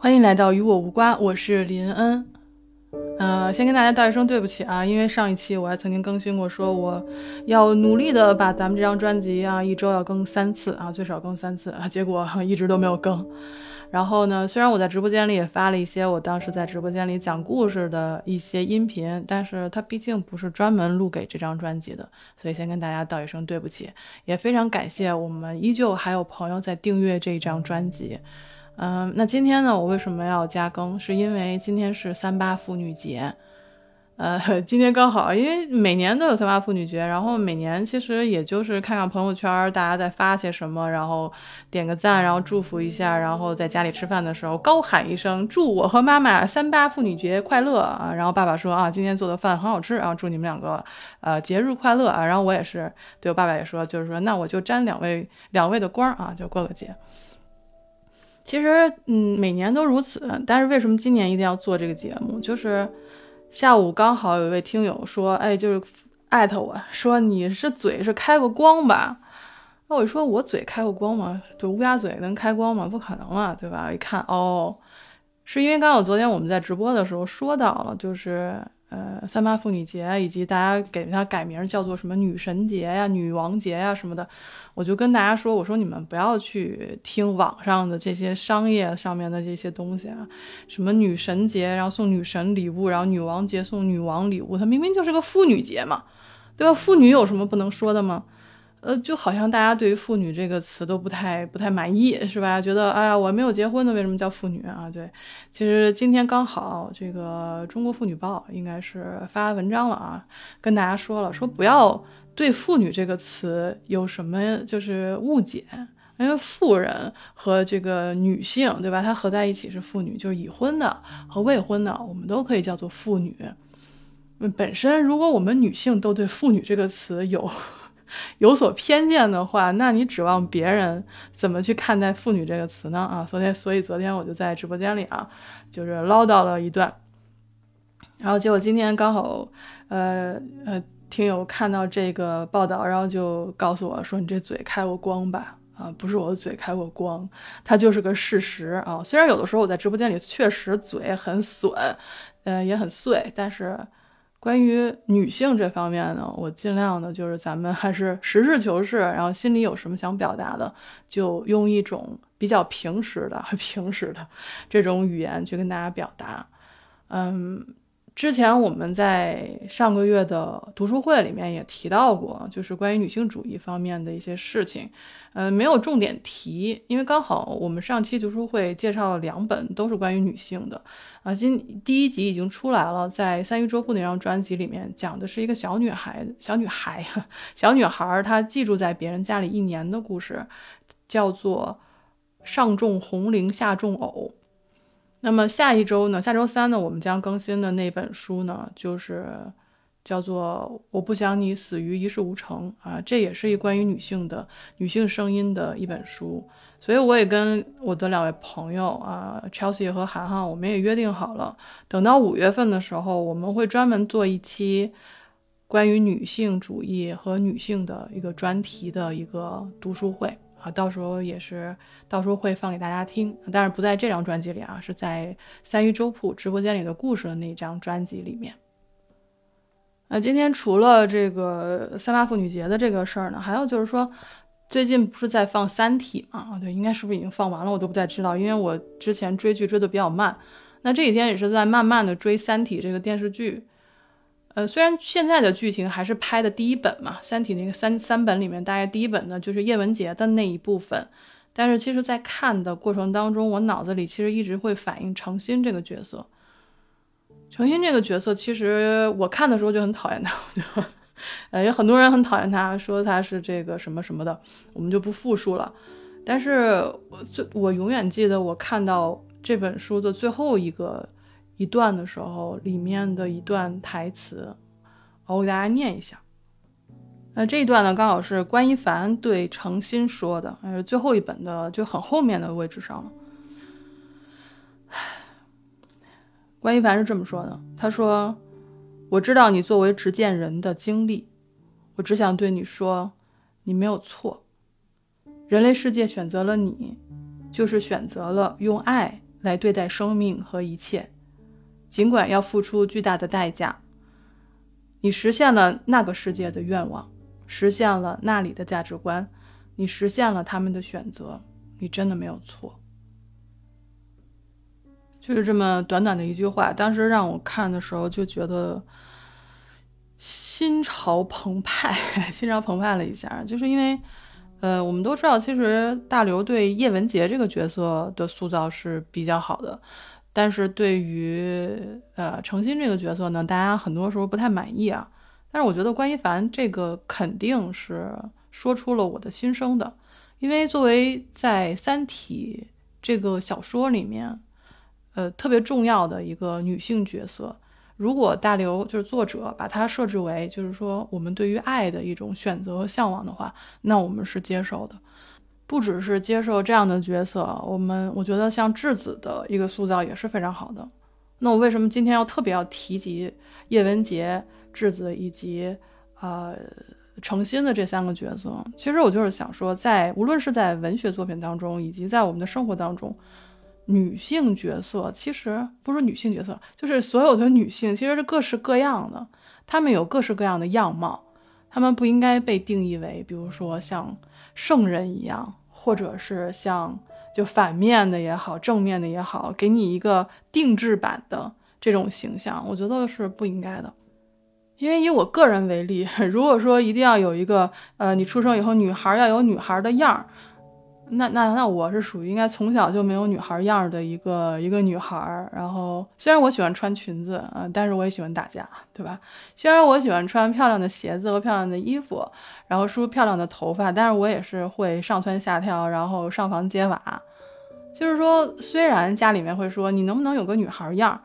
欢迎来到与我无关，我是林恩。呃，先跟大家道一声对不起啊，因为上一期我还曾经更新过，说我要努力的把咱们这张专辑啊，一周要更三次啊，最少更三次啊，结果 一直都没有更。然后呢，虽然我在直播间里也发了一些我当时在直播间里讲故事的一些音频，但是它毕竟不是专门录给这张专辑的，所以先跟大家道一声对不起，也非常感谢我们依旧还有朋友在订阅这张专辑。嗯，那今天呢，我为什么要加更？是因为今天是三八妇女节，呃，今天刚好，因为每年都有三八妇女节，然后每年其实也就是看看朋友圈，大家在发些什么，然后点个赞，然后祝福一下，然后在家里吃饭的时候高喊一声“祝我和妈妈三八妇女节快乐”啊，然后爸爸说啊，今天做的饭很好吃，然后祝你们两个呃节日快乐啊，然后我也是对我爸爸也说，就是说那我就沾两位两位的光啊，就过个节。其实，嗯，每年都如此。但是为什么今年一定要做这个节目？就是下午刚好有一位听友说，哎，就是艾特我说你是嘴是开过光吧？那我说我嘴开过光吗？对，乌鸦嘴能开光吗？不可能啊，对吧？一看，哦，是因为刚好昨天我们在直播的时候说到了，就是。呃，三八妇女节，以及大家给它改名叫做什么女神节呀、女王节呀什么的，我就跟大家说，我说你们不要去听网上的这些商业上面的这些东西啊，什么女神节，然后送女神礼物，然后女王节送女王礼物，它明明就是个妇女节嘛，对吧？妇女有什么不能说的吗？呃，就好像大家对于“妇女”这个词都不太不太满意，是吧？觉得哎呀，我没有结婚的，为什么叫妇女啊？对，其实今天刚好这个《中国妇女报》应该是发文章了啊，跟大家说了，说不要对“妇女”这个词有什么就是误解，因为妇人和这个女性，对吧？它合在一起是妇女，就是已婚的和未婚的，我们都可以叫做妇女。本身如果我们女性都对“妇女”这个词有。有所偏见的话，那你指望别人怎么去看待“妇女”这个词呢？啊，昨天，所以昨天我就在直播间里啊，就是唠叨了一段，然后结果今天刚好，呃呃，听友看到这个报道，然后就告诉我说：“你这嘴开过光吧？”啊，不是我的嘴开过光，它就是个事实啊。虽然有的时候我在直播间里确实嘴很损，呃，也很碎，但是。关于女性这方面呢，我尽量的就是咱们还是实事求是，然后心里有什么想表达的，就用一种比较平实的、平实的这种语言去跟大家表达。嗯，之前我们在上个月的读书会里面也提到过，就是关于女性主义方面的一些事情。呃，没有重点提，因为刚好我们上期读书会介绍了两本，都是关于女性的。啊，今第一集已经出来了，在三鱼粥铺那张专辑里面讲的是一个小女孩，小女孩，小女孩，她寄住在别人家里一年的故事，叫做上种红菱，下种藕。那么下一周呢，下周三呢，我们将更新的那本书呢，就是。叫做我不想你死于一事无成啊，这也是一关于女性的女性声音的一本书，所以我也跟我的两位朋友啊，Chelsea 和涵涵，我们也约定好了，等到五月份的时候，我们会专门做一期关于女性主义和女性的一个专题的一个读书会啊，到时候也是到时候会放给大家听，但是不在这张专辑里啊，是在三鱼粥铺直播间里的故事的那张专辑里面。那今天除了这个三八妇女节的这个事儿呢，还有就是说，最近不是在放《三体》吗？啊，对，应该是不是已经放完了？我都不太知道，因为我之前追剧追的比较慢。那这几天也是在慢慢的追《三体》这个电视剧。呃，虽然现在的剧情还是拍的第一本嘛，《三体》那个三三本里面，大概第一本呢就是叶文洁的那一部分。但是其实，在看的过程当中，我脑子里其实一直会反映程心这个角色。程心这个角色，其实我看的时候就很讨厌他，呃，有很多人很讨厌他，说他是这个什么什么的，我们就不复述了。但是，我最我永远记得我看到这本书的最后一个一段的时候，里面的一段台词，我给大家念一下。那这一段呢，刚好是关一凡对程心说的，是最后一本的就很后面的位置上了。关一凡是这么说的：“他说，我知道你作为执剑人的经历，我只想对你说，你没有错。人类世界选择了你，就是选择了用爱来对待生命和一切，尽管要付出巨大的代价。你实现了那个世界的愿望，实现了那里的价值观，你实现了他们的选择，你真的没有错。就是这么短短的一句话，当时让我看的时候就觉得心潮澎湃，心潮澎湃了一下，就是因为。呃，我们都知道，其实大刘对叶文洁这个角色的塑造是比较好的，但是对于呃程心这个角色呢，大家很多时候不太满意啊。但是我觉得关一凡这个肯定是说出了我的心声的，因为作为在《三体》这个小说里面，呃特别重要的一个女性角色。如果大刘就是作者把它设置为就是说我们对于爱的一种选择和向往的话，那我们是接受的，不只是接受这样的角色，我们我觉得像质子的一个塑造也是非常好的。那我为什么今天要特别要提及叶文洁、质子以及呃程心的这三个角色？其实我就是想说，在无论是在文学作品当中，以及在我们的生活当中。女性角色其实不是女性角色，就是所有的女性其实是各式各样的，她们有各式各样的样貌，她们不应该被定义为，比如说像圣人一样，或者是像就反面的也好，正面的也好，给你一个定制版的这种形象，我觉得是不应该的。因为以我个人为例，如果说一定要有一个，呃，你出生以后女孩要有女孩的样儿。那那那我是属于应该从小就没有女孩样的一个一个女孩儿，然后虽然我喜欢穿裙子啊，但是我也喜欢打架，对吧？虽然我喜欢穿漂亮的鞋子和漂亮的衣服，然后梳漂亮的头发，但是我也是会上蹿下跳，然后上房揭瓦。就是说，虽然家里面会说你能不能有个女孩样，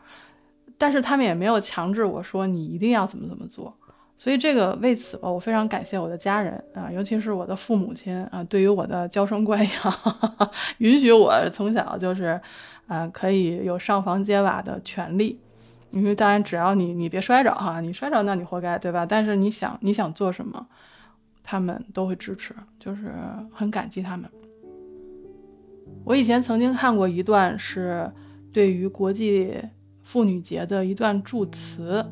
但是他们也没有强制我说你一定要怎么怎么做。所以这个为此吧，我非常感谢我的家人啊，尤其是我的父母亲啊，对于我的娇生惯养，允许我从小就是，呃，可以有上房揭瓦的权利。因为当然，只要你你别摔着哈，你摔着那你活该，对吧？但是你想你想做什么，他们都会支持，就是很感激他们。我以前曾经看过一段是对于国际妇女节的一段祝词。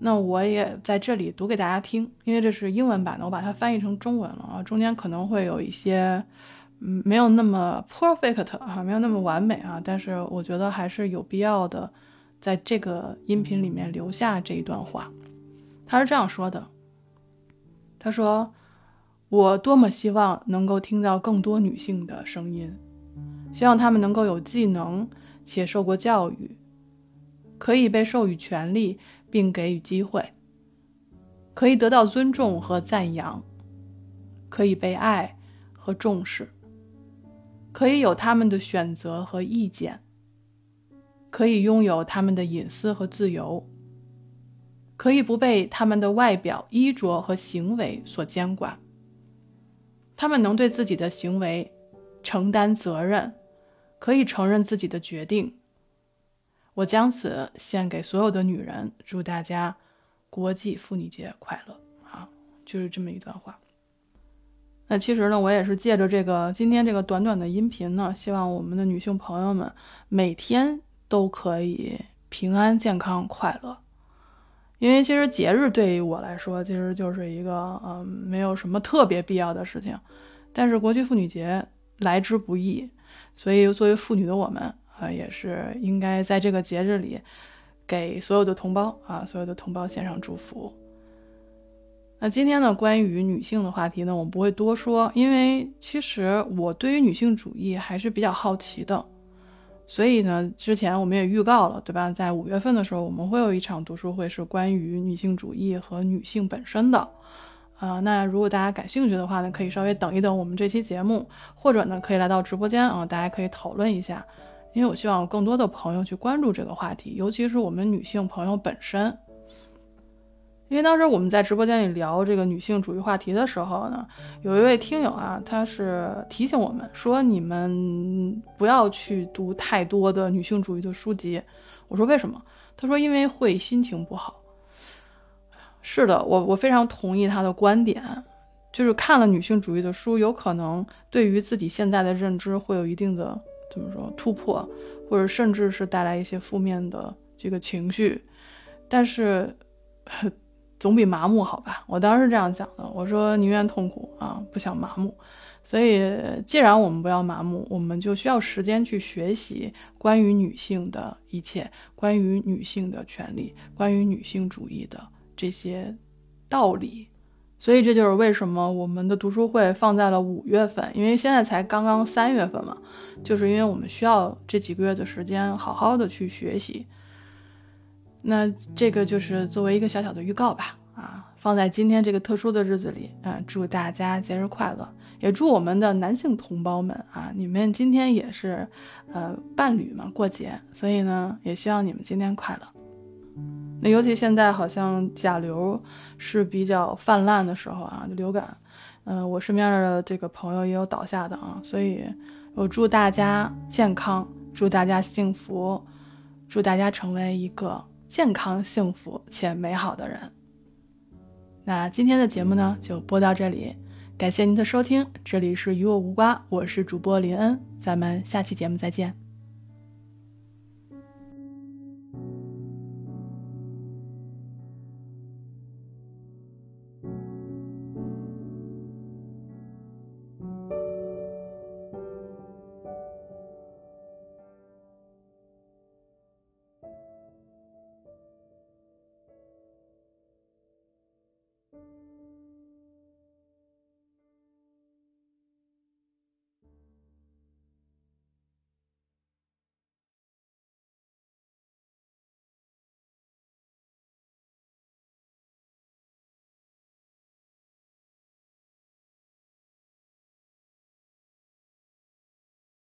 那我也在这里读给大家听，因为这是英文版的，我把它翻译成中文了啊，中间可能会有一些，嗯，没有那么 perfect 啊，没有那么完美啊，但是我觉得还是有必要的，在这个音频里面留下这一段话。他是这样说的：“他说，我多么希望能够听到更多女性的声音，希望她们能够有技能且受过教育，可以被授予权利。”并给予机会，可以得到尊重和赞扬，可以被爱和重视，可以有他们的选择和意见，可以拥有他们的隐私和自由，可以不被他们的外表、衣着和行为所监管。他们能对自己的行为承担责任，可以承认自己的决定。我将此献给所有的女人，祝大家国际妇女节快乐！啊，就是这么一段话。那其实呢，我也是借着这个今天这个短短的音频呢，希望我们的女性朋友们每天都可以平安、健康、快乐。因为其实节日对于我来说，其实就是一个嗯，没有什么特别必要的事情。但是国际妇女节来之不易，所以作为妇女的我们。啊，也是应该在这个节日里，给所有的同胞啊，所有的同胞献上祝福。那今天呢，关于女性的话题呢，我们不会多说，因为其实我对于女性主义还是比较好奇的。所以呢，之前我们也预告了，对吧？在五月份的时候，我们会有一场读书会，是关于女性主义和女性本身的。啊，那如果大家感兴趣的话呢，可以稍微等一等我们这期节目，或者呢，可以来到直播间啊，大家可以讨论一下。因为我希望有更多的朋友去关注这个话题，尤其是我们女性朋友本身。因为当时我们在直播间里聊这个女性主义话题的时候呢，有一位听友啊，他是提醒我们说，你们不要去读太多的女性主义的书籍。我说为什么？他说因为会心情不好。是的，我我非常同意他的观点，就是看了女性主义的书，有可能对于自己现在的认知会有一定的。怎么说突破，或者甚至是带来一些负面的这个情绪。但是，总比麻木好吧？我当时这样讲的，我说宁愿痛苦啊，不想麻木。所以，既然我们不要麻木，我们就需要时间去学习关于女性的一切，关于女性的权利，关于女性主义的这些道理。所以，这就是为什么我们的读书会放在了五月份，因为现在才刚刚三月份嘛，就是因为我们需要这几个月的时间，好好的去学习。那这个就是作为一个小小的预告吧，啊，放在今天这个特殊的日子里，嗯，祝大家节日快乐。也祝我们的男性同胞们啊，你们今天也是，呃，伴侣嘛，过节，所以呢，也希望你们今天快乐。那尤其现在好像甲流是比较泛滥的时候啊，流感，嗯，我身边的这个朋友也有倒下的啊，所以我祝大家健康，祝大家幸福，祝大家成为一个健康、幸福且美好的人。那今天的节目呢，就播到这里。感谢您的收听，这里是与我无关，我是主播林恩，咱们下期节目再见。